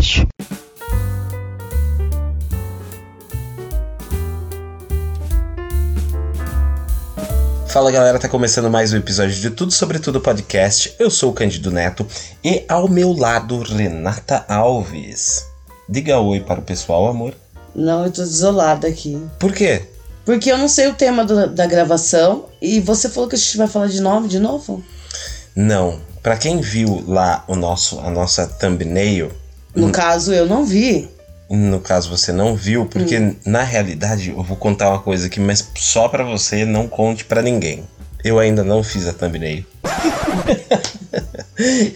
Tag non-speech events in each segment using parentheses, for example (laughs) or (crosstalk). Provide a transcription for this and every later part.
Podcast. Fala galera, tá começando mais um episódio de Tudo Sobre Tudo Podcast. Eu sou o Cândido Neto e ao meu lado Renata Alves. Diga oi para o pessoal, amor. Não, eu tô desolada aqui. Por quê? Porque eu não sei o tema do- da gravação e você falou que a gente vai falar de nome de novo? Não. Pra quem viu lá o nosso, a nossa thumbnail, No caso, eu não vi. no caso você não viu, porque Hum. na realidade eu vou contar uma coisa aqui, mas só pra você, não conte pra ninguém. Eu ainda não fiz a thumbnail. (laughs)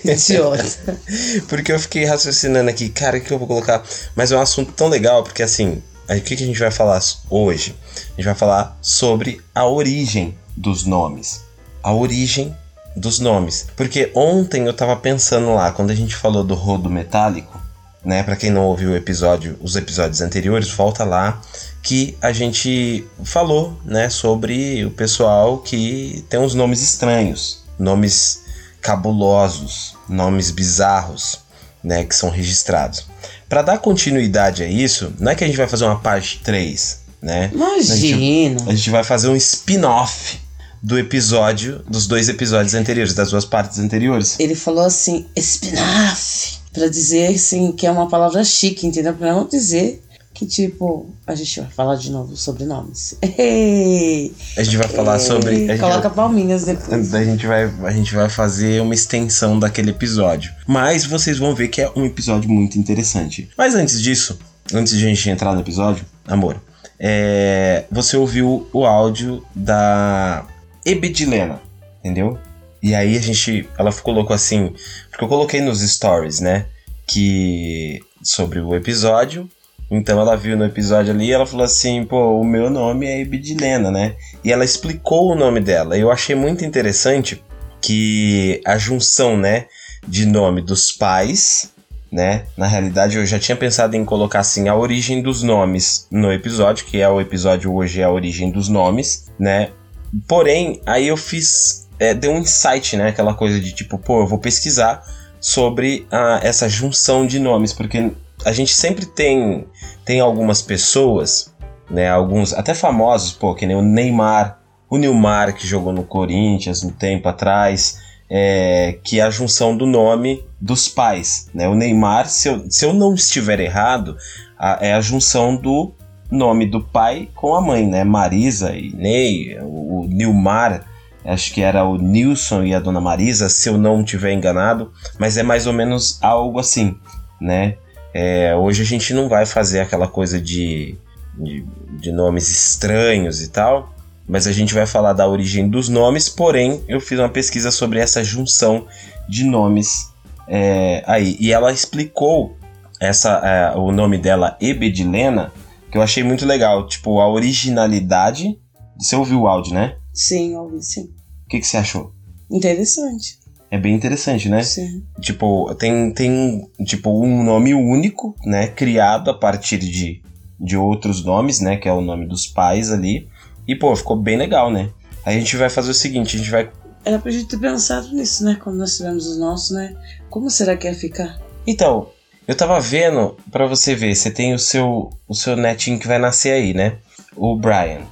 Idiota. (laughs) Porque eu fiquei raciocinando aqui, cara, o que eu vou colocar? Mas é um assunto tão legal, porque assim, o que, que a gente vai falar hoje? A gente vai falar sobre a origem dos nomes. A origem dos nomes. Porque ontem eu tava pensando lá, quando a gente falou do rodo metálico, né? Pra quem não ouviu o episódio, os episódios anteriores, volta lá que a gente falou, né, sobre o pessoal que tem uns nomes estranhos, nomes cabulosos, nomes bizarros, né, que são registrados. Para dar continuidade a isso, não é que a gente vai fazer uma parte 3, né? Imagina. A gente vai fazer um spin-off do episódio, dos dois episódios anteriores, das duas partes anteriores. Ele falou assim, espinafre, pra dizer assim que é uma palavra chique, entendeu? Pra não dizer que tipo, a gente vai falar de novo sobre nomes. Ei, A gente vai falar sobre. A gente Coloca vai- palminhas depois. A gente, vai, a gente vai fazer uma extensão daquele episódio. Mas vocês vão ver que é um episódio muito interessante. Mas antes disso, antes de a gente entrar no episódio, amor, é, você ouviu o áudio da Ebedilena, entendeu? E aí a gente. Ela colocou assim. Porque eu coloquei nos stories, né? Que. Sobre o episódio. Então ela viu no episódio ali e ela falou assim: pô, o meu nome é Ebedilena, né? E ela explicou o nome dela. Eu achei muito interessante que a junção, né, de nome dos pais, né? Na realidade, eu já tinha pensado em colocar assim a origem dos nomes no episódio, que é o episódio hoje é a origem dos nomes, né? Porém, aí eu fiz. É, deu um insight, né? Aquela coisa de tipo, pô, eu vou pesquisar sobre a, essa junção de nomes, porque a gente sempre tem, tem algumas pessoas, né? Alguns até famosos, pô, que nem o Neymar, o Nilmar, que jogou no Corinthians um tempo atrás, é, que é a junção do nome dos pais, né? O Neymar, se eu, se eu não estiver errado, a- é a junção do nome do pai com a mãe, né? Marisa e Ney, o, o acho que era o Nilson e a dona Marisa, se eu não estiver enganado, mas é mais ou menos algo assim, né? É, hoje a gente não vai fazer aquela coisa de, de, de nomes estranhos e tal, mas a gente vai falar da origem dos nomes, porém eu fiz uma pesquisa sobre essa junção de nomes é, aí. E ela explicou essa, é, o nome dela, Ebedilena, que eu achei muito legal. Tipo, a originalidade. Você ouviu o áudio, né? Sim, ouvi sim. O que, que você achou? Interessante. É bem interessante, né? Sim. Tipo, tem, tem tipo, um nome único, né? Criado a partir de, de outros nomes, né? Que é o nome dos pais ali. E, pô, ficou bem legal, né? Aí a gente vai fazer o seguinte, a gente vai... Era pra gente ter pensado nisso, né? Quando nós tivemos os nossos, né? Como será que ia ficar? Então, eu tava vendo, pra você ver, você tem o seu, o seu netinho que vai nascer aí, né? O Brian.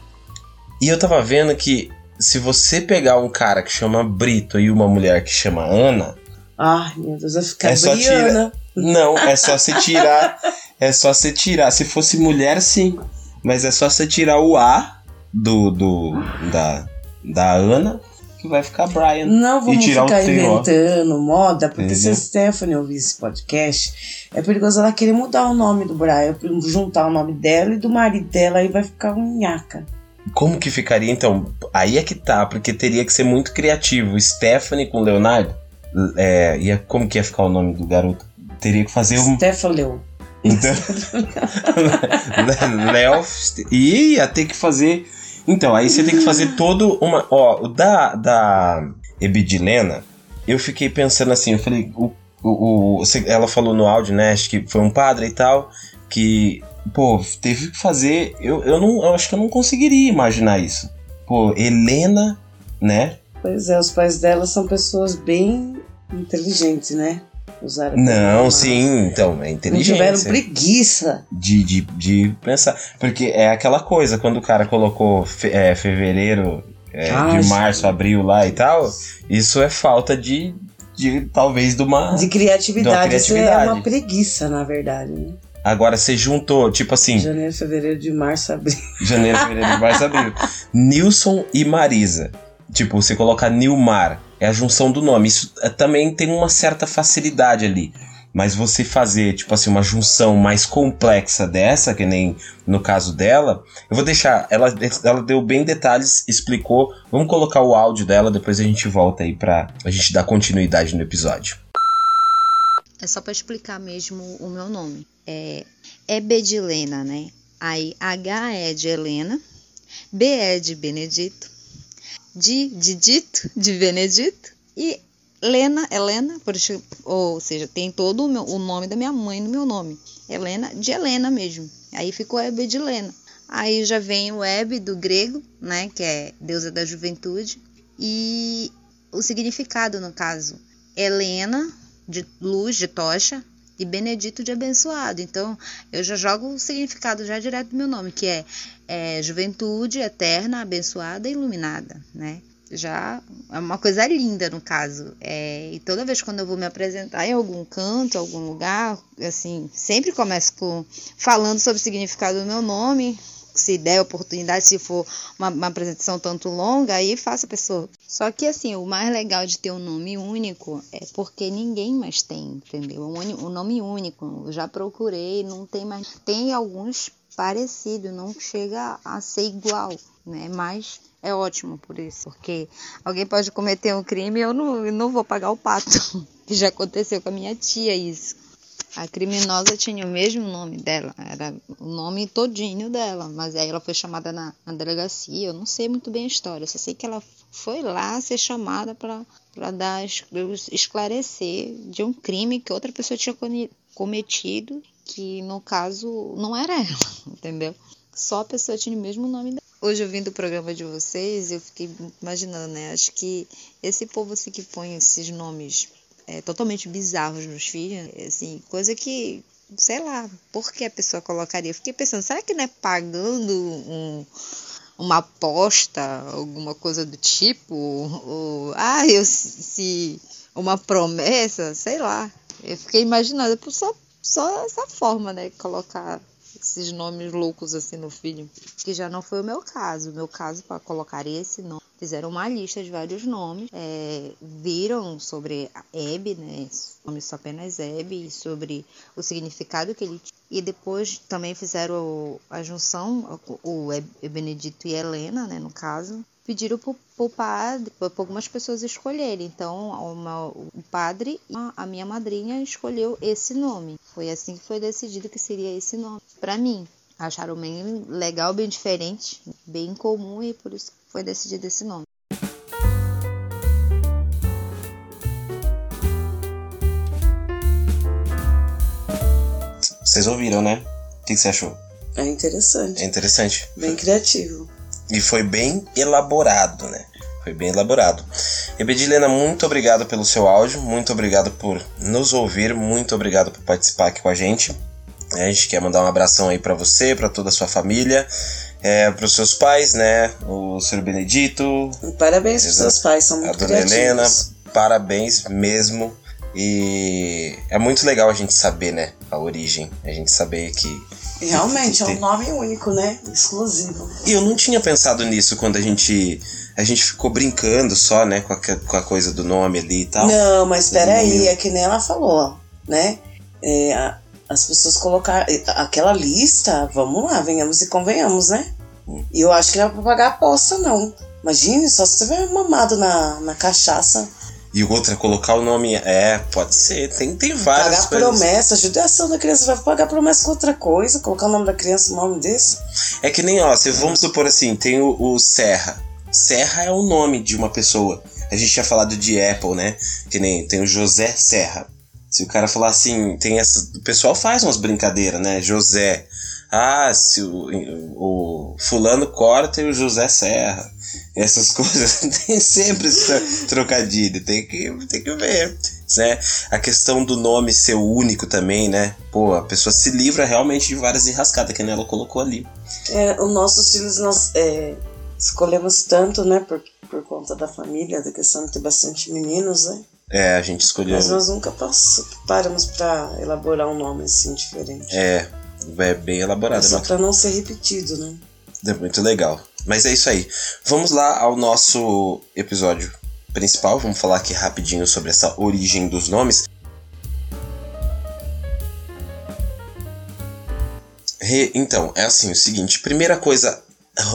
E eu tava vendo que se você pegar um cara que chama Brito e uma mulher que chama Ana, Ai, meu Deus, vai ficar É só Briana. Não, é só (laughs) você tirar. é só você tirar. Se fosse mulher, sim. Mas é só você tirar o A do. do da, da Ana, que vai ficar Brian. Não vamos ficar inventando moda, porque se a? Stephanie ouvir esse podcast, é perigoso ela querer mudar o nome do Brian, juntar o nome dela e do marido dela, aí vai ficar um nhaca. Como que ficaria então? Aí é que tá, porque teria que ser muito criativo. Stephanie com Leonardo. É, ia, como que ia ficar o nome do garoto? Teria que fazer um. Stefaleu. Então. (laughs) Léo. E ia ter que fazer. Então, aí você tem que fazer todo uma. Ó, o da, da Ebidilena, eu fiquei pensando assim, eu falei, o, o, o- ela falou no áudio, né? Acho que foi um padre e tal, que, pô, teve que fazer. Eu, eu não. Eu acho que eu não conseguiria imaginar isso. Pô, Helena, né? Pois é, os pais dela são pessoas bem inteligentes, né? Usaram Não, sim, então, é Não inteligência. tiveram preguiça. de, de, de pensar. Porque é aquela coisa, quando o cara colocou fe- é, fevereiro, é, Ah, de março, abril lá e tal, isso é falta de, de talvez de uma. De criatividade. De uma Isso é criatividade. uma preguiça, na verdade, né? Agora você juntou, tipo assim, Janeiro, fevereiro, de março, abril. (laughs) janeiro, fevereiro, março, abril. Nilson e Marisa. Tipo, você colocar Nilmar, é a junção do nome. Isso é, também tem uma certa facilidade ali. Mas você fazer, tipo assim, uma junção mais complexa dessa, que nem no caso dela, eu vou deixar. Ela, ela deu bem detalhes, explicou. Vamos colocar o áudio dela, depois a gente volta aí pra a gente dar continuidade no episódio. É só para explicar mesmo o meu nome. É, é Bedilena, né? Aí H é de Helena, B é de Benedito, de Dito, de Benedito e Lena, Helena, por ou seja, tem todo o, meu- o nome da minha mãe no meu nome. Helena, de Helena mesmo. Aí ficou Ebedilena. Aí já vem o Ebe do grego, né, que é deusa da juventude, e o significado no caso, Helena de luz, de tocha, e Benedito de abençoado. Então, eu já jogo o significado já direto do meu nome, que é, é juventude eterna, abençoada e iluminada, né? Já é uma coisa linda no caso. É, e toda vez quando eu vou me apresentar em algum canto, algum lugar, assim, sempre começo com falando sobre o significado do meu nome. Se der oportunidade, se for uma, uma apresentação tanto longa, aí faça a pessoa. Só que assim, o mais legal de ter um nome único é porque ninguém mais tem, entendeu? Um, um nome único. Eu já procurei, não tem mais. Tem alguns parecidos, não chega a ser igual, né? Mas é ótimo por isso, porque alguém pode cometer um crime e eu não, eu não vou pagar o pato. (laughs) Que já aconteceu com a minha tia isso. A criminosa tinha o mesmo nome dela, era o nome todinho dela, mas aí ela foi chamada na, na delegacia. Eu não sei muito bem a história, só sei que ela foi lá ser chamada para dar es- esclarecer de um crime que outra pessoa tinha cometido, que no caso não era ela, (laughs) entendeu? Só a pessoa tinha o mesmo nome dela. Hoje eu vim do programa de vocês, eu fiquei imaginando, né? Acho que esse povo assim que põe esses nomes é, totalmente bizarros nos filhos, é, assim, coisa que, sei lá, por que a pessoa colocaria? Fiquei pensando, será que não é pagando um, uma aposta, alguma coisa do tipo? Ou, ah, eu se uma promessa, sei lá. Eu fiquei imaginando, só, só essa forma, né? Colocar esses nomes loucos assim no filho. Que já não foi o meu caso. O meu caso, para colocar esse nome, fizeram uma lista de vários nomes. é, viram sobre a Hebe, né? O nome só apenas Hebe, e sobre o significado que ele tinha. E depois também fizeram a junção, o o Benedito e Helena, né? No caso. Pediram pro, pro padre, para algumas pessoas escolherem. Então, uma- o padre e a minha madrinha escolheu esse nome. Foi assim que foi decidido que seria esse nome. Para mim, acharam bem legal, bem diferente, bem comum e por isso foi decidido esse nome. Vocês ouviram, né? O que você achou? É interessante. É interessante. Bem criativo. E foi bem elaborado, né? Foi bem elaborado. Ebedilena, muito obrigado pelo seu áudio, muito obrigado por nos ouvir, muito obrigado por participar aqui com a gente. A gente quer mandar um abração aí pra você, pra toda a sua família, é, pros seus pais, né? O senhor Benedito, Parabéns Exato. seus pais, são a muito dona Helena, parabéns mesmo. E é muito legal a gente saber, né? A origem. A gente saber que Realmente, é um nome único, né? Exclusivo. E eu não tinha pensado nisso quando a gente. A gente ficou brincando só, né, com a, com a coisa do nome ali e tal. Não, mas peraí, é que nem ela falou, né? É, a- as pessoas colocaram. Aquela lista, vamos lá, venhamos e convenhamos, né? E eu acho que não é pra pagar aposta, não. Imagine só se tiver mamado na, na cachaça. E outra, colocar o nome. É, pode ser. Tem, tem várias pagar coisas. promessa, judiação da criança, vai pagar promessa com outra coisa, colocar o nome da criança no nome desse. É que nem, ó, se vamos supor assim, tem o, o Serra. Serra é o nome de uma pessoa. A gente tinha falado de Apple, né? Que nem tem o José Serra. Se o cara falar assim, tem essa. O pessoal faz umas brincadeiras, né? José. Ah, se o, o fulano corta e o José Serra. essas (laughs) coisas. tem sempre trocadilho, tem que, tem que ver. Né? A questão do nome ser único também, né? Pô, a pessoa se livra realmente de várias enrascadas que ela colocou ali. É, os nossos filhos nós é, escolhemos tanto, né? Por, por conta da família, da questão de ter bastante meninos, né? É, a gente escolheu. Mas nós nunca paramos para elaborar um nome assim diferente. É, é bem elaborado. Só para não ser repetido, né? É muito legal. Mas é isso aí. Vamos lá ao nosso episódio principal. Vamos falar aqui rapidinho sobre essa origem dos nomes. Re, então, é assim, o seguinte, primeira coisa,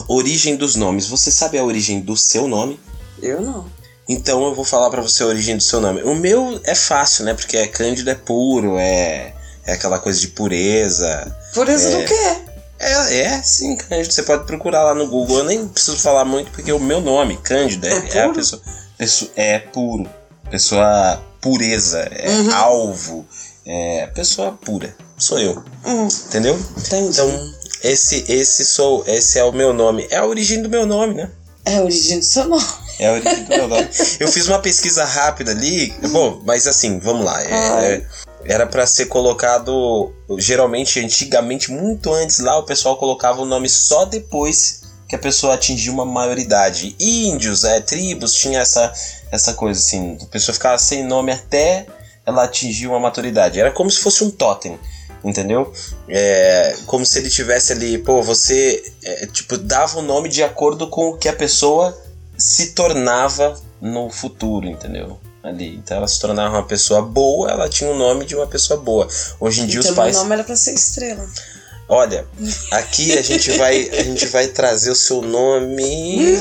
origem dos nomes. Você sabe a origem do seu nome? Eu não. Então eu vou falar para você a origem do seu nome. O meu é fácil, né? Porque é Cândido é puro, é, é aquela coisa de pureza. Pureza é, do quê? É, é sim, Cândido. Você pode procurar lá no Google. Eu nem preciso falar muito porque o meu nome, Cândido, é, é, é a pessoa, pessoa. É puro. Pessoa pureza. É uhum. alvo. É pessoa pura. Sou eu. Uhum. Entendeu? Entendi. Então, esse, esse sou. Esse é o meu nome. É a origem do meu nome, né? É a origem do seu nome. É a origem do meu nome. Eu fiz uma pesquisa rápida ali. Bom, mas assim, vamos lá. É, é, era para ser colocado. Geralmente, antigamente, muito antes lá, o pessoal colocava o nome só depois que a pessoa atingia uma maioridade. Índios, é, tribos, tinha essa, essa coisa assim. A pessoa ficava sem nome até ela atingir uma maturidade. Era como se fosse um totem entendeu? É, como se ele tivesse ali, pô, você é, tipo dava o nome de acordo com o que a pessoa se tornava no futuro, entendeu? ali. Então ela se tornava uma pessoa boa, ela tinha o nome de uma pessoa boa. Hoje em dia então, os pais. Meu nome era pra ser estrela. Olha, aqui a gente vai a gente vai trazer o seu nome.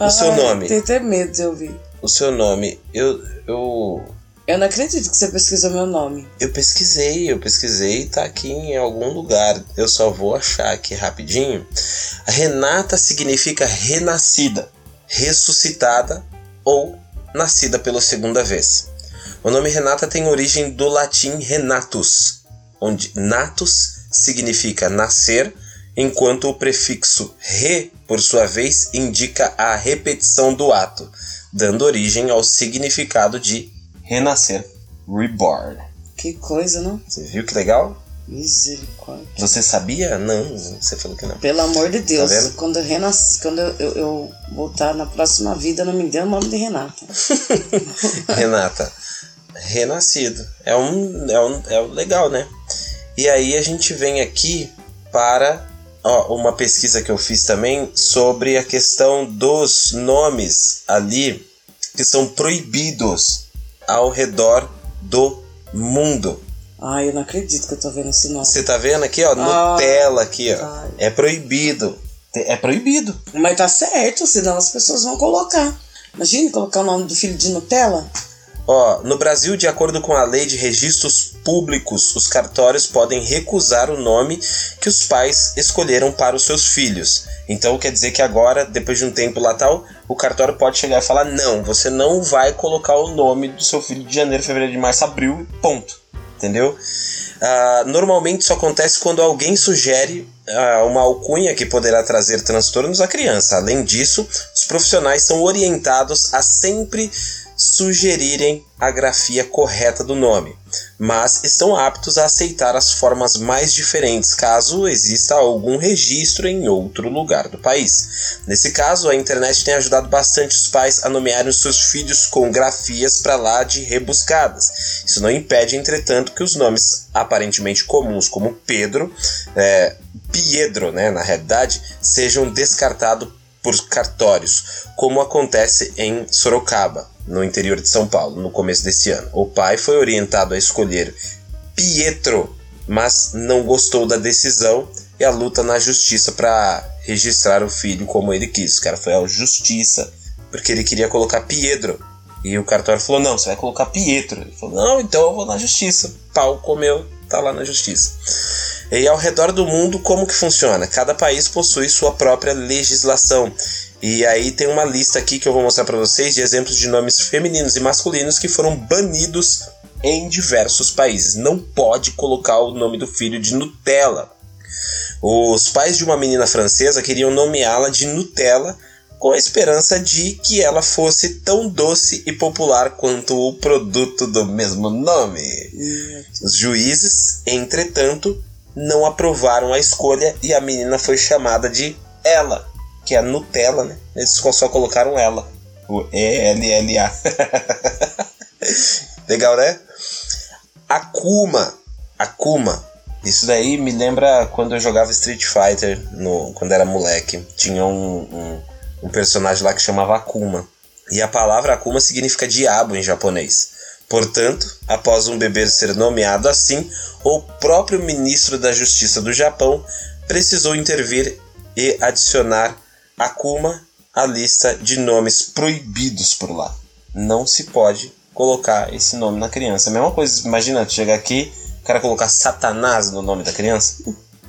o seu nome. Tenho até medo de ouvir. O seu nome. Eu eu eu não acredito que você pesquisou meu nome. Eu pesquisei, eu pesquisei, tá aqui em algum lugar. Eu só vou achar aqui rapidinho. Renata significa renascida, ressuscitada ou nascida pela segunda vez. O nome Renata tem origem do latim renatus, onde natus significa nascer, enquanto o prefixo re, por sua vez, indica a repetição do ato, dando origem ao significado de renascer, reborn. Que coisa, não? Você viu que legal? Misericórdia. Você sabia? Não, você falou que não. Pelo amor de Deus, tá quando eu renasci, quando eu, eu, eu, voltar na próxima vida, não me dê o nome de Renata. (laughs) Renata. Renascido. É um, é um. É um legal, né? E aí a gente vem aqui para ó, uma pesquisa que eu fiz também sobre a questão dos nomes ali que são proibidos ao redor do mundo. Ai, eu não acredito que eu tô vendo esse nome. Você tá vendo aqui, ó? Nutella aqui, ó. É proibido. É proibido. Mas tá certo, senão as pessoas vão colocar. Imagine colocar o nome do filho de Nutella. Ó, no Brasil, de acordo com a lei de registros públicos, os cartórios podem recusar o nome que os pais escolheram para os seus filhos. Então quer dizer que agora, depois de um tempo lá tal, o cartório pode chegar e falar: não, você não vai colocar o nome do seu filho de janeiro, fevereiro, de março, abril, ponto entendeu? Uh, normalmente isso acontece quando alguém sugere uh, uma alcunha que poderá trazer transtornos à criança. Além disso, os profissionais são orientados a sempre sugerirem a grafia correta do nome, mas estão aptos a aceitar as formas mais diferentes caso exista algum registro em outro lugar do país. Nesse caso, a internet tem ajudado bastante os pais a nomearem seus filhos com grafias para lá de rebuscadas. Isso não impede, entretanto, que os nomes aparentemente comuns, como Pedro, é, Piedro, né, na realidade, sejam descartados por cartórios, como acontece em Sorocaba no interior de São Paulo, no começo desse ano. O pai foi orientado a escolher Pietro, mas não gostou da decisão e a luta na justiça para registrar o filho como ele quis. O cara foi à justiça porque ele queria colocar Pietro. E o cartório falou: Não, você vai colocar Pietro. Ele falou: Não, então eu vou na justiça. Pau comeu, tá lá na justiça. E ao redor do mundo, como que funciona? Cada país possui sua própria legislação e aí tem uma lista aqui que eu vou mostrar para vocês de exemplos de nomes femininos e masculinos que foram banidos em diversos países. Não pode colocar o nome do filho de Nutella. Os pais de uma menina francesa queriam nomeá-la de Nutella com a esperança de que ela fosse tão doce e popular quanto o produto do mesmo nome. Os juízes, entretanto, não aprovaram a escolha e a menina foi chamada de Ela, que é Nutella, né? Eles só colocaram ela. O E-L-L-A. (laughs) Legal, né? Akuma. Akuma. Isso daí me lembra quando eu jogava Street Fighter, no, quando era moleque. Tinha um, um, um personagem lá que chamava Akuma. E a palavra Akuma significa diabo em japonês. Portanto, após um bebê ser nomeado assim, o próprio ministro da Justiça do Japão precisou intervir e adicionar Akuma à lista de nomes proibidos por lá. Não se pode colocar esse nome na criança. A mesma coisa, imagina, chegar aqui, o cara colocar Satanás no nome da criança.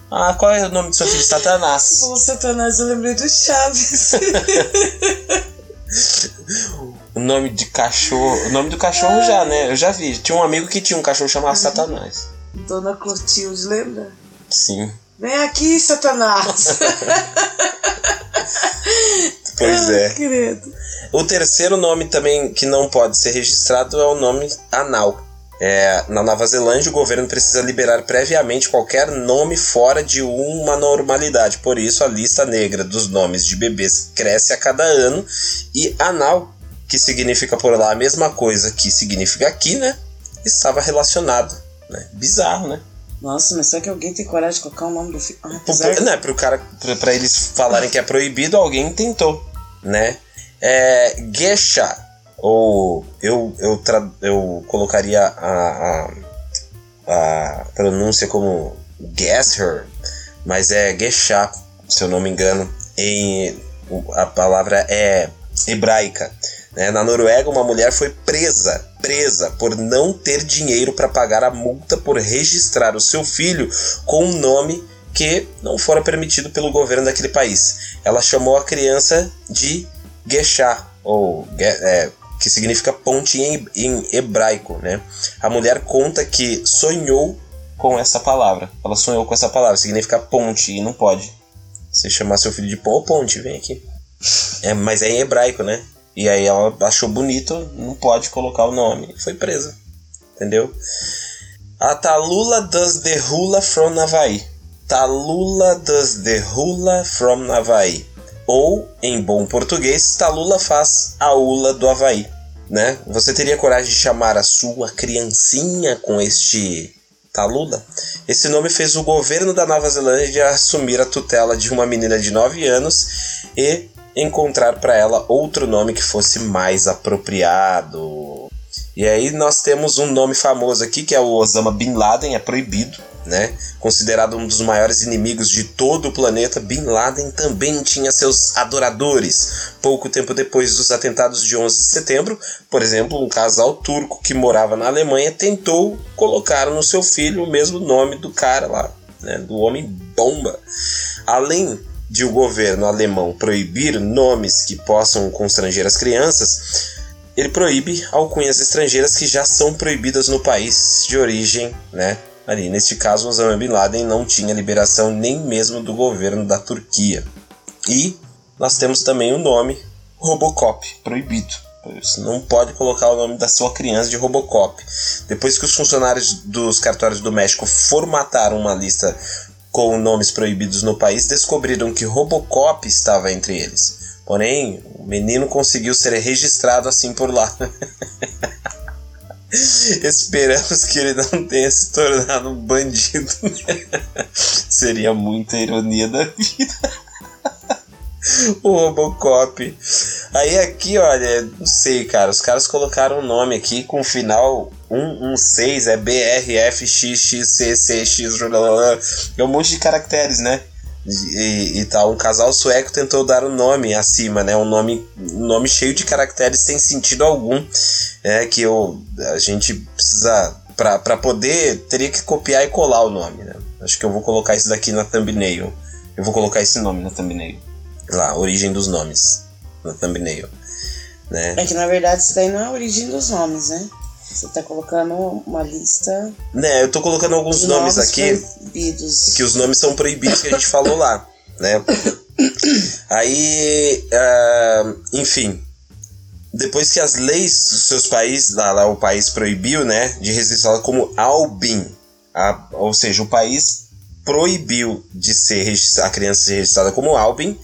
Ah, qual é o nome do seu filho? Satanás. (laughs) Falou Satanás, eu lembrei do Chaves. (laughs) o nome de cachorro. O nome do cachorro já, né? Eu já vi. Tinha um amigo que tinha um cachorro chamado Satanás. Dona Clotilde, lembra? Sim. Vem aqui, Satanás! (laughs) pois é. Querido. O terceiro nome também que não pode ser registrado é o nome anal. É, na Nova Zelândia, o governo precisa liberar previamente qualquer nome fora de uma normalidade. Por isso, a lista negra dos nomes de bebês cresce a cada ano. E anal, que significa por lá a mesma coisa que significa aqui, né? Estava relacionado. Né? Bizarro, né? Nossa, mas será que alguém tem coragem de colocar o nome do filho? Ah, apesar... Não, é pro cara, pra, pra, eles falarem que é proibido, alguém tentou, né? É, Gesha, ou eu, eu, tra, eu colocaria a, a, a pronúncia como Gesher, mas é Gesha, se eu não me engano, em, a palavra é hebraica. Né? Na Noruega, uma mulher foi presa, presa por não ter dinheiro para pagar a multa por registrar o seu filho com um nome que não fora permitido pelo governo daquele país. Ela chamou a criança de Gesha, ou é, que significa ponte em, em hebraico. Né? A mulher conta que sonhou com essa palavra. Ela sonhou com essa palavra, significa ponte, e não pode. Você chamar seu filho de ponte, vem aqui. É, mas é em hebraico, né? E aí ela achou bonito, não pode colocar o nome. Foi presa. Entendeu? A Talula does the hula from Navaí. Talula does the hula from Navaí. Ou, em bom português, Talula faz a ula do Havaí. Né? Você teria coragem de chamar a sua criancinha com este Talula? Esse nome fez o governo da Nova Zelândia assumir a tutela de uma menina de 9 anos e encontrar para ela outro nome que fosse mais apropriado. E aí nós temos um nome famoso aqui que é o Osama Bin Laden, é proibido, né? Considerado um dos maiores inimigos de todo o planeta, Bin Laden também tinha seus adoradores. Pouco tempo depois dos atentados de 11 de setembro, por exemplo, um casal turco que morava na Alemanha tentou colocar no seu filho o mesmo nome do cara lá, né? Do homem bomba. Além de o governo alemão proibir nomes que possam constranger as crianças, ele proíbe alcunhas estrangeiras que já são proibidas no país de origem, né? Ali, neste caso, Osama Bin Laden não tinha liberação nem mesmo do governo da Turquia. E nós temos também o nome Robocop, proibido. Você não pode colocar o nome da sua criança de Robocop. Depois que os funcionários dos cartórios do México formataram uma lista com nomes proibidos no país, descobriram que Robocop estava entre eles. Porém, o menino conseguiu ser registrado assim por lá. (laughs) Esperamos que ele não tenha se tornado um bandido. (laughs) Seria muita ironia da vida. (laughs) o Robocop. Aí aqui, olha, não sei, cara. Os caras colocaram um nome aqui com final 116, é BRFXXCCX. É um monte de caracteres, né? E, e tal. Um casal sueco tentou dar um nome acima, né? Um nome, um nome cheio de caracteres sem sentido algum. É que eu, a gente precisa. Pra poder, teria que copiar e colar o nome, né? Acho que eu vou colocar isso daqui na thumbnail. Eu vou colocar esse nome na thumbnail. Lá, origem dos nomes. Na thumbnail. Né? É que na verdade isso daí não é a origem dos nomes, né? Você tá colocando uma lista. Né, eu tô colocando alguns nomes, aqui. Proibidos. Que os nomes são proibidos que a gente falou lá, né? (laughs) Aí, uh, enfim, depois que as leis dos seus países, lá, lá o país proibiu, né, de registrá-la como Albin, a, ou seja, o país proibiu de ser a criança ser registrada como Albin,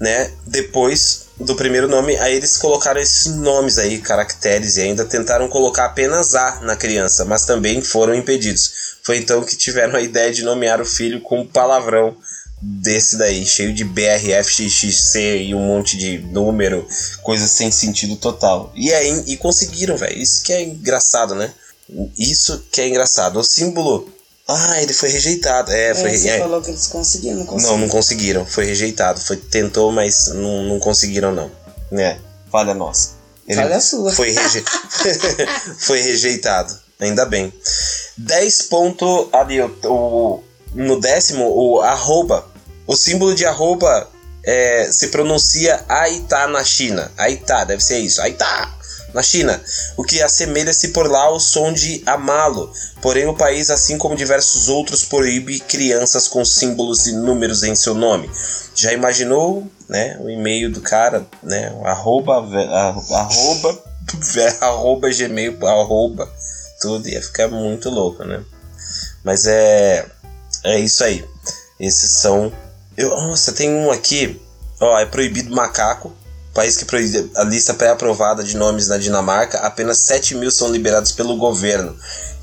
né, depois do primeiro nome, aí eles colocaram esses nomes aí, caracteres, e ainda tentaram colocar apenas A na criança, mas também foram impedidos. Foi então que tiveram a ideia de nomear o filho com um palavrão desse daí, cheio de BRF, XXC e um monte de número, coisas sem sentido total. E aí e conseguiram, velho. Isso que é engraçado, né? Isso que é engraçado. O símbolo ah, ele foi rejeitado. É, foi. É, você é. falou que eles conseguiram, não conseguiram. Não, não conseguiram. Foi rejeitado. Foi, tentou, mas não, não conseguiram, não. Né? Falha nossa. Ele Falha sua. Foi, reje... (laughs) foi rejeitado. Ainda bem. 10 ponto ali, o, o, no décimo, o arroba. O símbolo de arroba é, se pronuncia Aitá na China. Aitá, deve ser isso. Aitá! Na China, o que assemelha-se por lá ao som de amalo. Porém, o país, assim como diversos outros, proíbe crianças com símbolos e números em seu nome. Já imaginou, né, o e-mail do cara, né, arroba, arroba, (laughs) arroba gmail, arroba, tudo ia ficar muito louco, né? Mas é, é isso aí. Esses são, eu, nossa, tem um aqui, ó, é proibido macaco, país que proíbe a lista pré-aprovada de nomes na Dinamarca, apenas 7 mil são liberados pelo governo.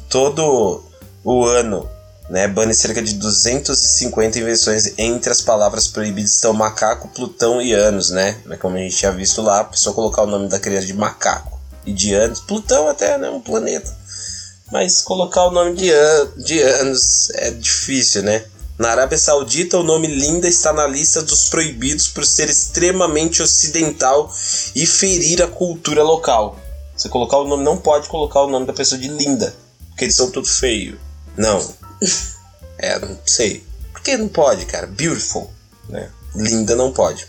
Todo o ano, né, bane cerca de 250 invenções entre as palavras proibidas estão macaco, Plutão e anos, né? Como a gente tinha visto lá, a pessoa colocar o nome da criança de macaco e de anos. Plutão até, né, um planeta. Mas colocar o nome de, an de anos é difícil, né? Na Arábia Saudita, o nome Linda está na lista dos proibidos por ser extremamente ocidental e ferir a cultura local. Você colocar o nome, não pode colocar o nome da pessoa de Linda, porque eles são tudo feio. Não. (laughs) É, não sei. Por que não pode, cara? Beautiful, né? Linda não pode.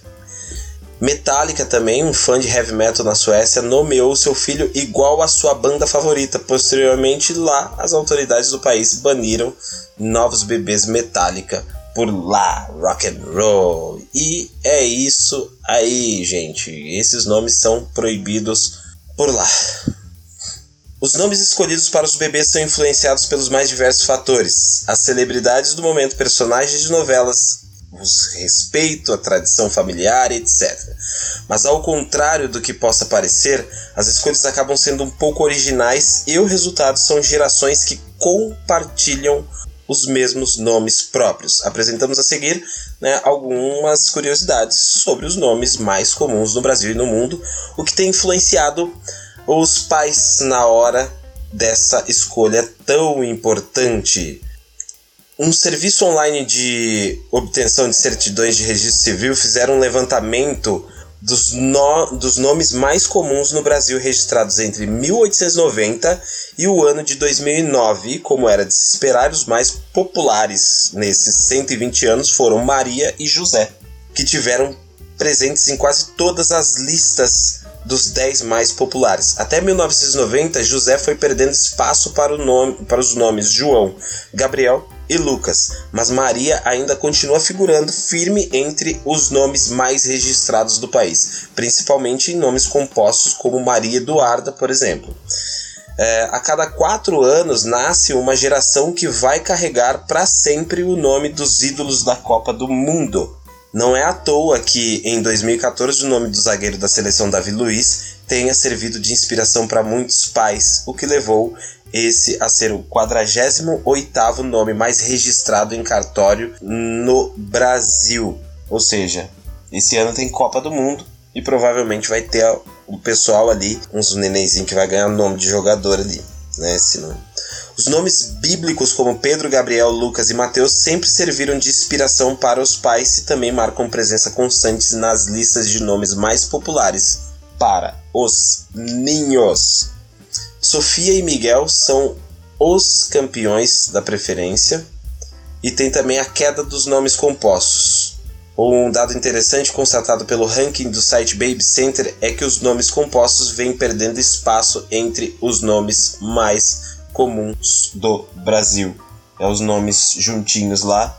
Metallica também, um fã de heavy metal na Suécia, nomeou seu filho igual à sua banda favorita. Posteriormente, lá, as autoridades do país baniram novos bebês Metallica por lá, rock and roll. E é isso aí, gente. Esses nomes são proibidos por lá. Os nomes escolhidos para os bebês são influenciados pelos mais diversos fatores: as celebridades do momento, personagens de novelas, os respeito, a tradição familiar, etc. Mas ao contrário do que possa parecer, as escolhas acabam sendo um pouco originais e o resultado são gerações que compartilham os mesmos nomes próprios. Apresentamos a seguir né, algumas curiosidades sobre os nomes mais comuns no Brasil e no mundo, o que tem influenciado os pais na hora dessa escolha tão importante. Um serviço online de obtenção de certidões de registro civil fizeram um levantamento dos, no, dos nomes mais comuns no Brasil registrados entre 1890 e o ano de 2009. E, como era de se esperar, os mais populares nesses 120 anos foram Maria e José, que tiveram presentes em quase todas as listas dos 10 mais populares. Até 1990, José foi perdendo espaço para, nome, para os nomes João, Gabriel e Lucas, mas Maria ainda continua figurando firme entre os nomes mais registrados do país, principalmente em nomes compostos como Maria Eduarda, por exemplo. É, a cada quatro anos nasce uma geração que vai carregar para sempre o nome dos ídolos da Copa do Mundo. Não é à toa que, em 2014, o nome do zagueiro da seleção Davi Luiz tenha servido de inspiração para muitos pais, o que levou esse a ser o 48º nome mais registrado em cartório no Brasil. Ou seja, esse ano tem Copa do Mundo e provavelmente vai ter o pessoal ali, uns nenenzinhos que vai ganhar nome de jogador ali, né, esse nome. Os nomes bíblicos como Pedro, Gabriel, Lucas e Mateus sempre serviram de inspiração para os pais e também marcam presença constante nas listas de nomes mais populares para os ninhos. Sofia e Miguel são os campeões da preferência e tem também a queda dos nomes compostos. Um dado interessante constatado pelo ranking do site Baby Center é que os nomes compostos vêm perdendo espaço entre os nomes mais comuns do Brasil. É os nomes juntinhos lá,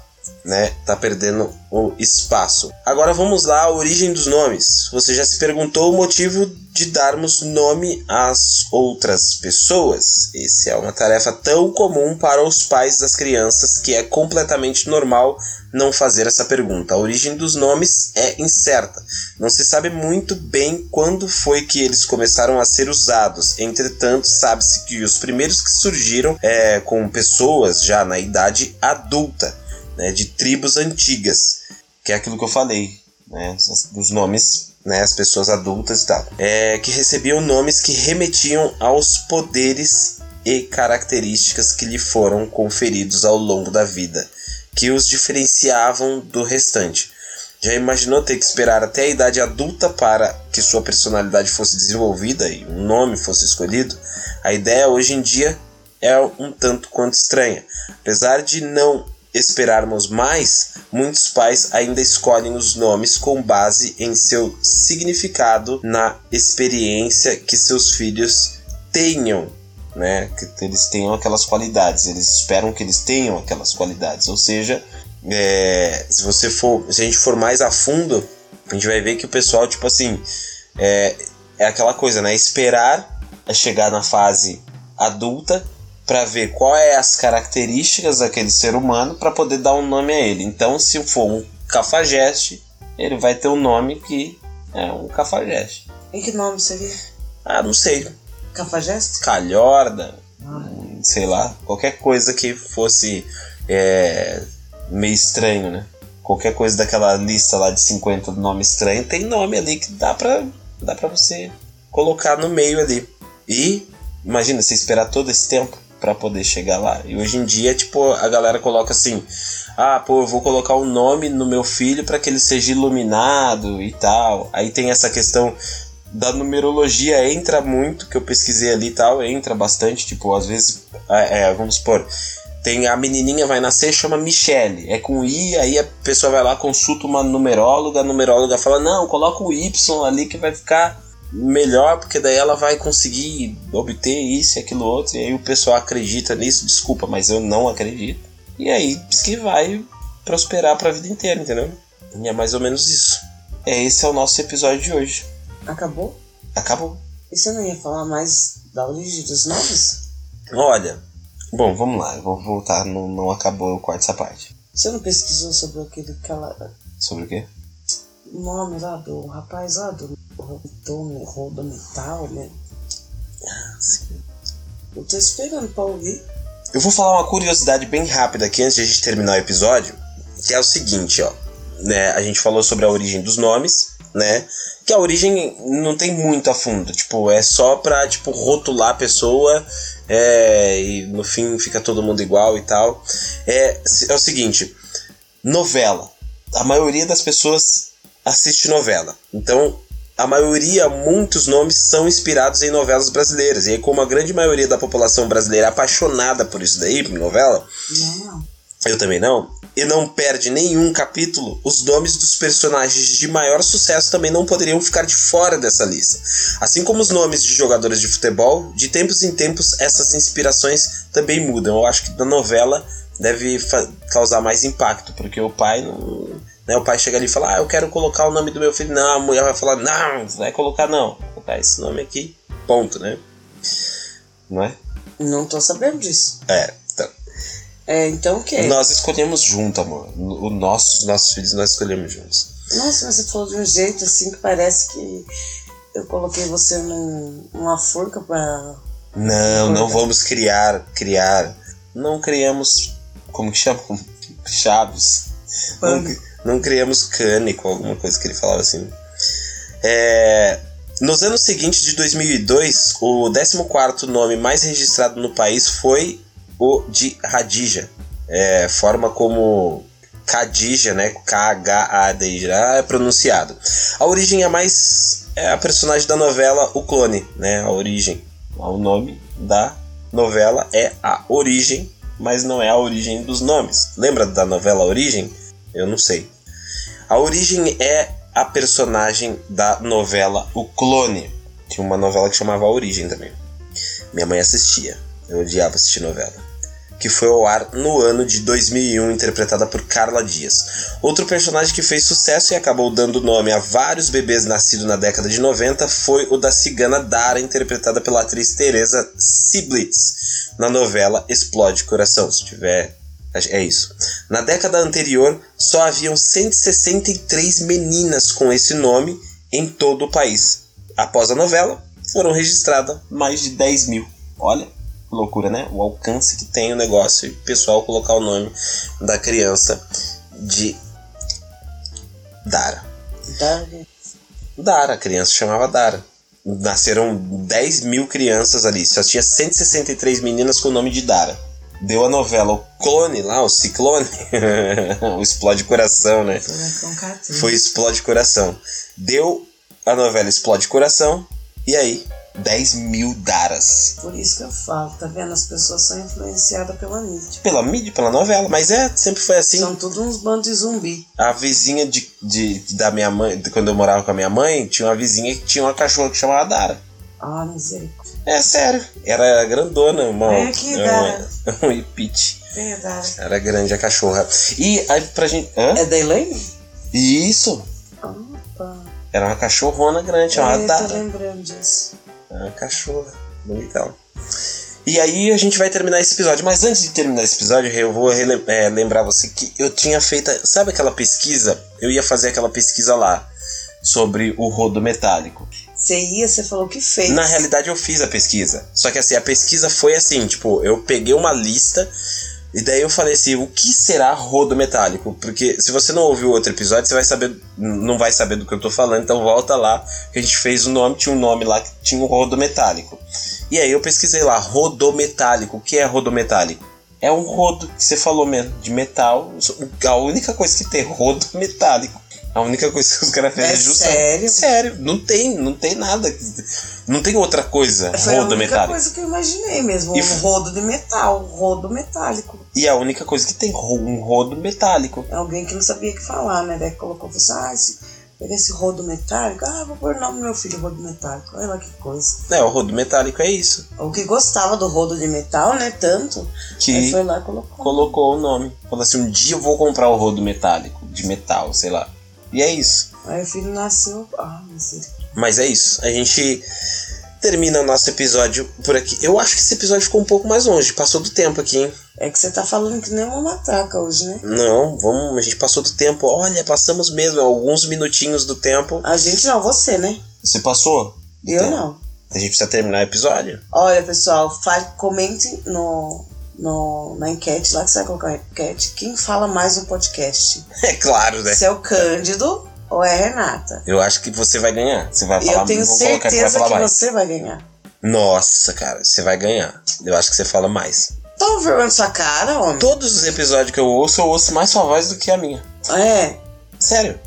né? Tá perdendo o espaço. Agora vamos lá a origem dos nomes. Você já se perguntou o motivo de darmos nome às outras pessoas? Essa é uma tarefa tão comum para os pais das crianças que é completamente normal não fazer essa pergunta. A origem dos nomes é incerta. Não se sabe muito bem quando foi que eles começaram a ser usados. Entretanto, sabe-se que os primeiros que surgiram é, com pessoas já na idade adulta né, de tribos antigas, que é aquilo que eu falei, né, os nomes, né, as pessoas adultas e tal, é, que recebiam nomes que remetiam aos poderes e características que lhe foram conferidos ao longo da vida, que os diferenciavam do restante. Já imaginou ter que esperar até a idade adulta para que sua personalidade fosse desenvolvida e um nome fosse escolhido? A ideia hoje em dia é um tanto quanto estranha. Apesar de não esperarmos mais, muitos pais ainda escolhem os nomes com base em seu significado na experiência que seus filhos tenham, né? Que eles tenham aquelas qualidades, eles esperam que eles tenham aquelas qualidades. Ou seja, é, se você for, se a gente for mais a fundo, a gente vai ver que o pessoal, tipo assim, é, é aquela coisa, né? Esperar chegar na fase adulta para ver qual é as características daquele ser humano para poder dar um nome a ele. Então, se for um cafajeste, ele vai ter um nome que é um cafajeste. E que nome seria? Ah, não sei. Cafajeste? Calhorda, ah. sei lá, qualquer coisa que fosse é, meio estranho, né? Qualquer coisa daquela lista lá de 50 nome estranho tem nome ali que dá pra, dá pra você colocar no meio ali. E imagina você esperar todo esse tempo para poder chegar lá. E hoje em dia, tipo, a galera coloca assim: "Ah, pô, eu vou colocar o um nome no meu filho para que ele seja iluminado e tal". Aí tem essa questão da numerologia entra muito, que eu pesquisei ali e tal, entra bastante, tipo, às vezes, é, é, vamos supor, tem a menininha vai nascer, chama Michelle, é com I, aí a pessoa vai lá, consulta uma numeróloga, a numeróloga fala, não, coloca o Y ali que vai ficar melhor, porque daí ela vai conseguir obter isso e aquilo outro, e aí o pessoal acredita nisso, desculpa, mas eu não acredito. E aí diz que vai prosperar para a vida inteira, entendeu? E é mais ou menos isso. É esse é o nosso episódio de hoje. Acabou? Acabou. E você não ia falar mais da origem dos nomes? Olha, bom, vamos lá, eu vou voltar, não, não acabou, eu corto essa parte. Você não pesquisou sobre aquele cara. Sobre o quê? O nome lá do rapaz lá do Rodo, rodo metal, né? Ah, sim. Eu tô esperando pra ouvir. Eu vou falar uma curiosidade bem rápida aqui antes de a gente terminar o episódio, que é o seguinte, ó. Né, a gente falou sobre a origem dos nomes, né? Que a origem não tem muito a fundo, tipo, é só pra, tipo, rotular a pessoa é, e no fim fica todo mundo igual e tal. É, é o seguinte, novela. A maioria das pessoas assiste novela. Então, a maioria, muitos nomes são inspirados em novelas brasileiras. E aí, como a grande maioria da população brasileira é apaixonada por isso daí, por novela, não. eu também não, e não perde nenhum capítulo, os nomes dos personagens de maior sucesso também não poderiam ficar de fora dessa lista. Assim como os nomes de jogadores de futebol, de tempos em tempos essas inspirações também mudam. Eu acho que na novela deve causar mais impacto, porque o pai não né? O pai chega ali e fala, ah, eu quero colocar o nome do meu filho. Não, a mulher vai falar, não, vai colocar não. Vou colocar esse nome aqui, ponto, né? Não é? Não tô sabendo disso. É, então. É, então o quê? Nós escolhemos junto, amor. O nosso, os nossos filhos nós escolhemos juntos. Nossa, mas você falou de um jeito assim que parece que eu coloquei você num, numa forca pra. Não, não vamos criar, criar. Não criamos. Como que chama? Chaves. Não, não criamos cânico, alguma coisa que ele falava assim. É, nos anos seguintes de 2002, o 14 nome mais registrado no país foi o de Radija. É, forma como Khadija, né? K-H-A-D-I-J é pronunciado. A origem é mais é a personagem da novela O Clone, né? A origem. O nome da novela é a origem, mas não é a origem dos nomes. Lembra da novela Origem? Eu não sei. A origem é a personagem da novela O Clone. Tinha uma novela que chamava A Origem também. Minha mãe assistia. Eu odiava assistir novela. que foi ao ar no ano de 2001, interpretada por Carla Dias. Outro personagem que fez sucesso e acabou dando nome a vários bebês nascidos na década de 90 foi o da cigana Dara, interpretada pela atriz Teresa Siblitz, na novela Explode Coração. Se tiver é isso. Na década anterior, só haviam 163 meninas com esse nome em todo o país. Após a novela, foram registradas mais de 10 mil. Olha, que loucura, né? O alcance que tem o negócio e o pessoal colocar o nome da criança de Dara. Dara. Dara, a criança chamava Dara. Nasceram 10 mil crianças ali, só tinha 163 meninas com o nome de Dara. Deu a novela O Clone lá, o Ciclone. (laughs) o Explode Coração, né? Foi Explode Coração. Deu a novela Explode Coração. E aí, 10 mil daras. Por isso que eu falo, tá vendo? As pessoas são influenciadas pela mídia. Pela mídia, pela novela. Mas é, sempre foi assim. São todos uns bandos de zumbi. A vizinha de, de, da minha mãe, de quando eu morava com a minha mãe, tinha uma vizinha que tinha uma cachorra que chamava Dara. Ah, misericórdia. É sério. Era grandona, uma. É que Dara. Um ipite. É, Dara. Era grande a cachorra. E aí pra gente. Hã? É da Elaine? Isso. Opa. Era uma cachorrona grande, É, chamada eu tô lembrando disso. A cachorra. Bonitão. E aí a gente vai terminar esse episódio. Mas antes de terminar esse episódio, eu vou é, lembrar você que eu tinha feito. Sabe aquela pesquisa? Eu ia fazer aquela pesquisa lá sobre o rodo metálico. Você ia, você falou que fez. Na realidade eu fiz a pesquisa. Só que assim, a pesquisa foi assim, tipo, eu peguei uma lista e daí eu falei assim, o que será rodo metálico? Porque se você não ouviu o outro episódio, você vai saber, não vai saber do que eu tô falando, então volta lá, que a gente fez o nome, tinha um nome lá que tinha um rodo metálico. E aí eu pesquisei lá, rodometálico. O que é rodometálico? É um rodo que você falou mesmo, de metal. A única coisa que tem rodo (laughs) metálico. A única coisa que os caras fazem É é junção. sério? Sério, não tem, não tem nada. Não tem outra coisa, Foi a rodo única metálico. coisa que eu imaginei mesmo. E Um rodo de metal, um rodo metálico. E a única coisa que tem um rodo metálico. É alguém que não sabia o que falar, né? Daí colocou, falou assim, ah, esse, esse rodo metálico. Ah, vou pôr o nome do meu filho, rodo metálico. Olha lá que coisa. É, o rodo metálico é isso. O que gostava do rodo de metal, né? Tanto. Que Aí foi lá e colocou. colocou o nome. Falou assim: um dia eu vou comprar o rodo metálico, de metal, sei lá. E é isso. Aí o filho nasceu. Ah. Mas é isso. A gente termina o nosso episódio por aqui. Eu acho que esse episódio ficou um pouco mais longe. Passou do tempo aqui, hein? É que você tá falando que nem uma matraca hoje, né? Não, vamos. A gente passou do tempo. Olha, passamos mesmo. Alguns minutinhos do tempo. A gente não, você, né? Você passou? Eu tempo. não. A gente precisa terminar o episódio. Olha, pessoal, fale, comente no, no, na enquete lá que você vai colocar a enquete. Quem fala mais no podcast? (laughs) É claro, né? Se é o Cândido ou é a Renata? Eu acho que você vai ganhar. Você vai falar eu tenho colocar que vai certeza falar que mais. você vai ganhar. Nossa, cara, você vai ganhar. Eu acho que você fala mais. Toma vergonha na sua cara, homem. Todos os episódios que eu ouço, eu ouço mais sua voz do que a minha. É, Sério.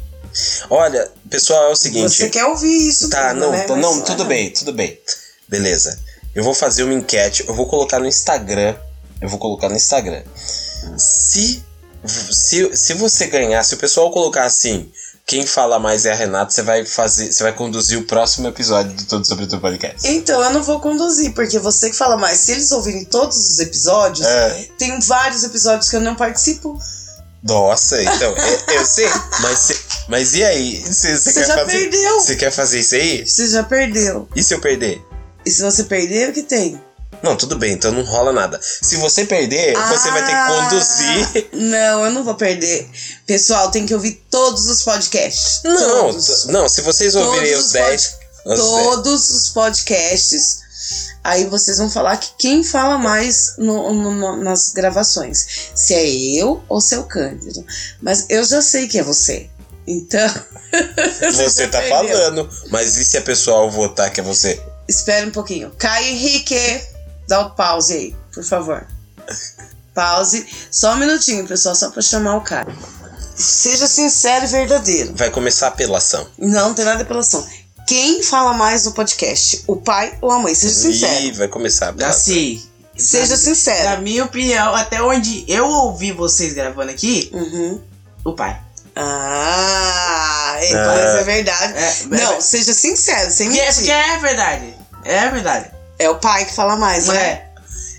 Olha, pessoal, é o seguinte. você quer ouvir isso Tá, não, né? Mas não, tudo bem, tudo bem. Beleza. Eu vou fazer uma enquete, eu vou colocar no Instagram. Eu vou colocar no Instagram. Se, se, se você ganhar, se o pessoal colocar assim, quem fala mais é a Renata, você vai fazer, você vai conduzir o próximo episódio do Todo Sobre o Teu Podcast. Então, eu não vou conduzir, porque você que fala mais. Se eles ouvirem todos os episódios, É. tem vários episódios que eu não participo. Nossa, então, eu, eu sei, mas, mas e aí? Você, já fazer, perdeu. Você quer fazer isso aí? Você já perdeu. E se eu perder? E se você perder, o que tem? Não, tudo bem, então não rola nada. Se você perder, você vai ter que Ah, conduzir. Não, eu não vou perder. Pessoal, tem que ouvir todos os podcasts. Não, Todos. não, se vocês ouvirem os os 10. os 10. Todos os podcasts. Aí vocês vão falar que quem fala mais no- no- nas gravações. Se é eu ou se é o Cândido. Mas eu já sei que é você. Então. (laughs) Você tá perdeu. falando, mas e se a pessoa votar que é você? Espera um pouquinho. Caio Henrique, dá o pause aí, por favor. Pause. Só um minutinho, pessoal, só pra chamar o cara. Seja sincero e verdadeiro. Vai começar a apelação. Não, não tem nada de apelação. Quem fala mais no podcast? O pai ou a mãe? Seja sincero. Ih, vai começar a apelação. Assim, Seja na, sincero. na minha opinião, até onde eu ouvi vocês gravando aqui, Uhum. o pai. Ah, então Ah. isso é verdade. É, Não, é, seja sincero, sem porque, mentir. porque é verdade. É verdade. É o pai que fala mais, né? É.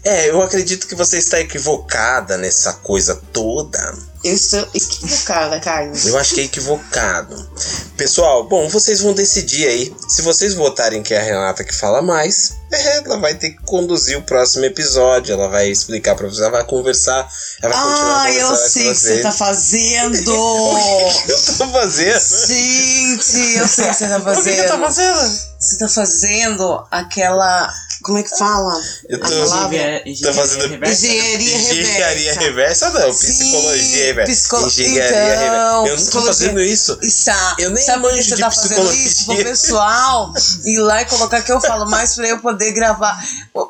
É, eu acredito que você está equivocada nessa coisa toda. Eu estou equivocada, Carlos. Eu acho que é equivocado. Pessoal, bom, vocês vão decidir aí. Se vocês votarem que é a Renata que fala mais, ela vai ter que conduzir o próximo episódio. Ela vai explicar pra vocês, ela vai conversar. Ela vai Ah, eu sei o que você tá fazendo. (laughs) Eu tô fazendo. Gente, eu sei o que você tá (laughs) O que que eu tô fazendo. fazendo? Você tá fazendo aquela. Como é que fala? Eu tô-? Tô fazendo Engenharia Engenharia reversa. reversa, não. Sim, Psicologia reversa. psico- Engenharia então, reversa. Eu não tô psicologia- fazendo isso. Está. Eu nem Sabe manjo você de tá fazendo isso? Pro pessoal ir lá e colocar que eu falo mais pra eu poder gravar.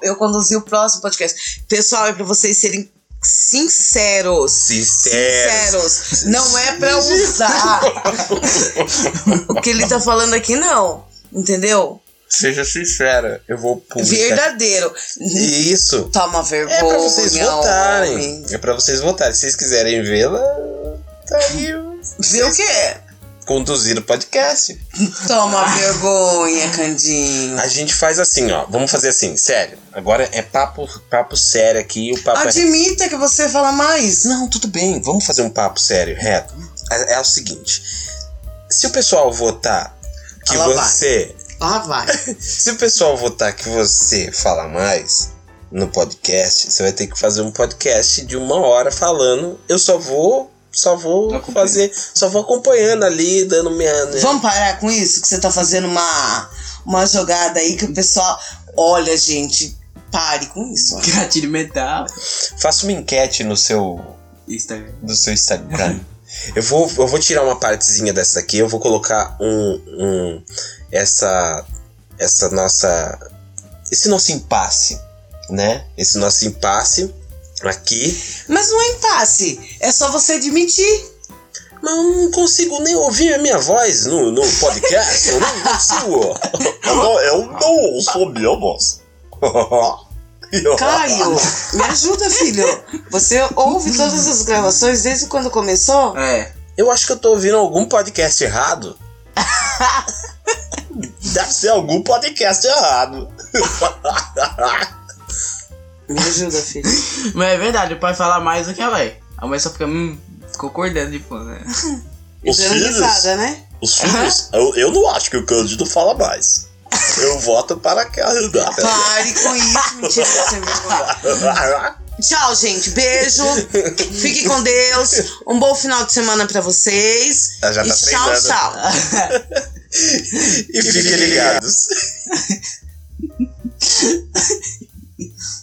Eu conduzir o próximo podcast. Pessoal, é pra vocês serem sinceros. Sincero. Sinceros. Não é pra usar (laughs) o que ele tá falando aqui, não. Entendeu? Seja sincera. Eu vou publicar. Verdadeiro. Isso. Toma vergonha. É pra vocês votarem. homem. É pra vocês votarem. Se vocês quiserem vê-la, tá aí. o- Vê o quê? Conduzir o podcast. Toma vergonha, Candinho. A gente faz assim, ó. Vamos fazer assim, sério. Agora é papo, papo sério aqui. O papo é... Admita que você fala mais. Não, tudo bem. Vamos fazer um papo sério, reto. É, é o seguinte: se o pessoal votar que Lá vai. Lá vai. (laughs) Se o pessoal votar que você fala mais no podcast, você vai ter que fazer um podcast de uma hora falando. Eu só vou. Só vou fazer. Só vou acompanhando ali, dando minha. né? Vamos parar com isso? Que você tá fazendo uma, uma jogada aí que o pessoal. Olha, gente, pare com isso. ó. Gatilho mental. Faça uma enquete no seu. Instagram. do seu Instagram. (laughs) eu, vou, eu vou tirar uma partezinha dessa aqui, eu vou colocar um. um essa. Essa nossa. Esse nosso impasse, né? Esse nosso impasse aqui. Mas não é impasse. É só você admitir. Mas eu não consigo nem ouvir a minha voz no, no podcast. Eu não consigo. (laughs) Eu não, eu não ouço a minha voz. (laughs) Caio, me ajuda, filho. Você ouve todas as gravações desde quando começou? É. Eu acho que eu tô ouvindo algum podcast errado. (laughs) Deve ser algum podcast errado. Me ajuda, filho. Mas é verdade, o pai fala mais do que a mãe. A mãe só fica hum, concordando de fundo, né? Os filhos, risada, né? os filhos, eu, eu não acho que o Cândido fala mais. Eu voto para que a Renata. Pare com isso, mentira, sem vergonha. Tchau, gente. Beijo. Fique com Deus. Um bom final de semana pra vocês. Ela já e tá tchau, treinando. tchau. e fiquem ligados. (laughs)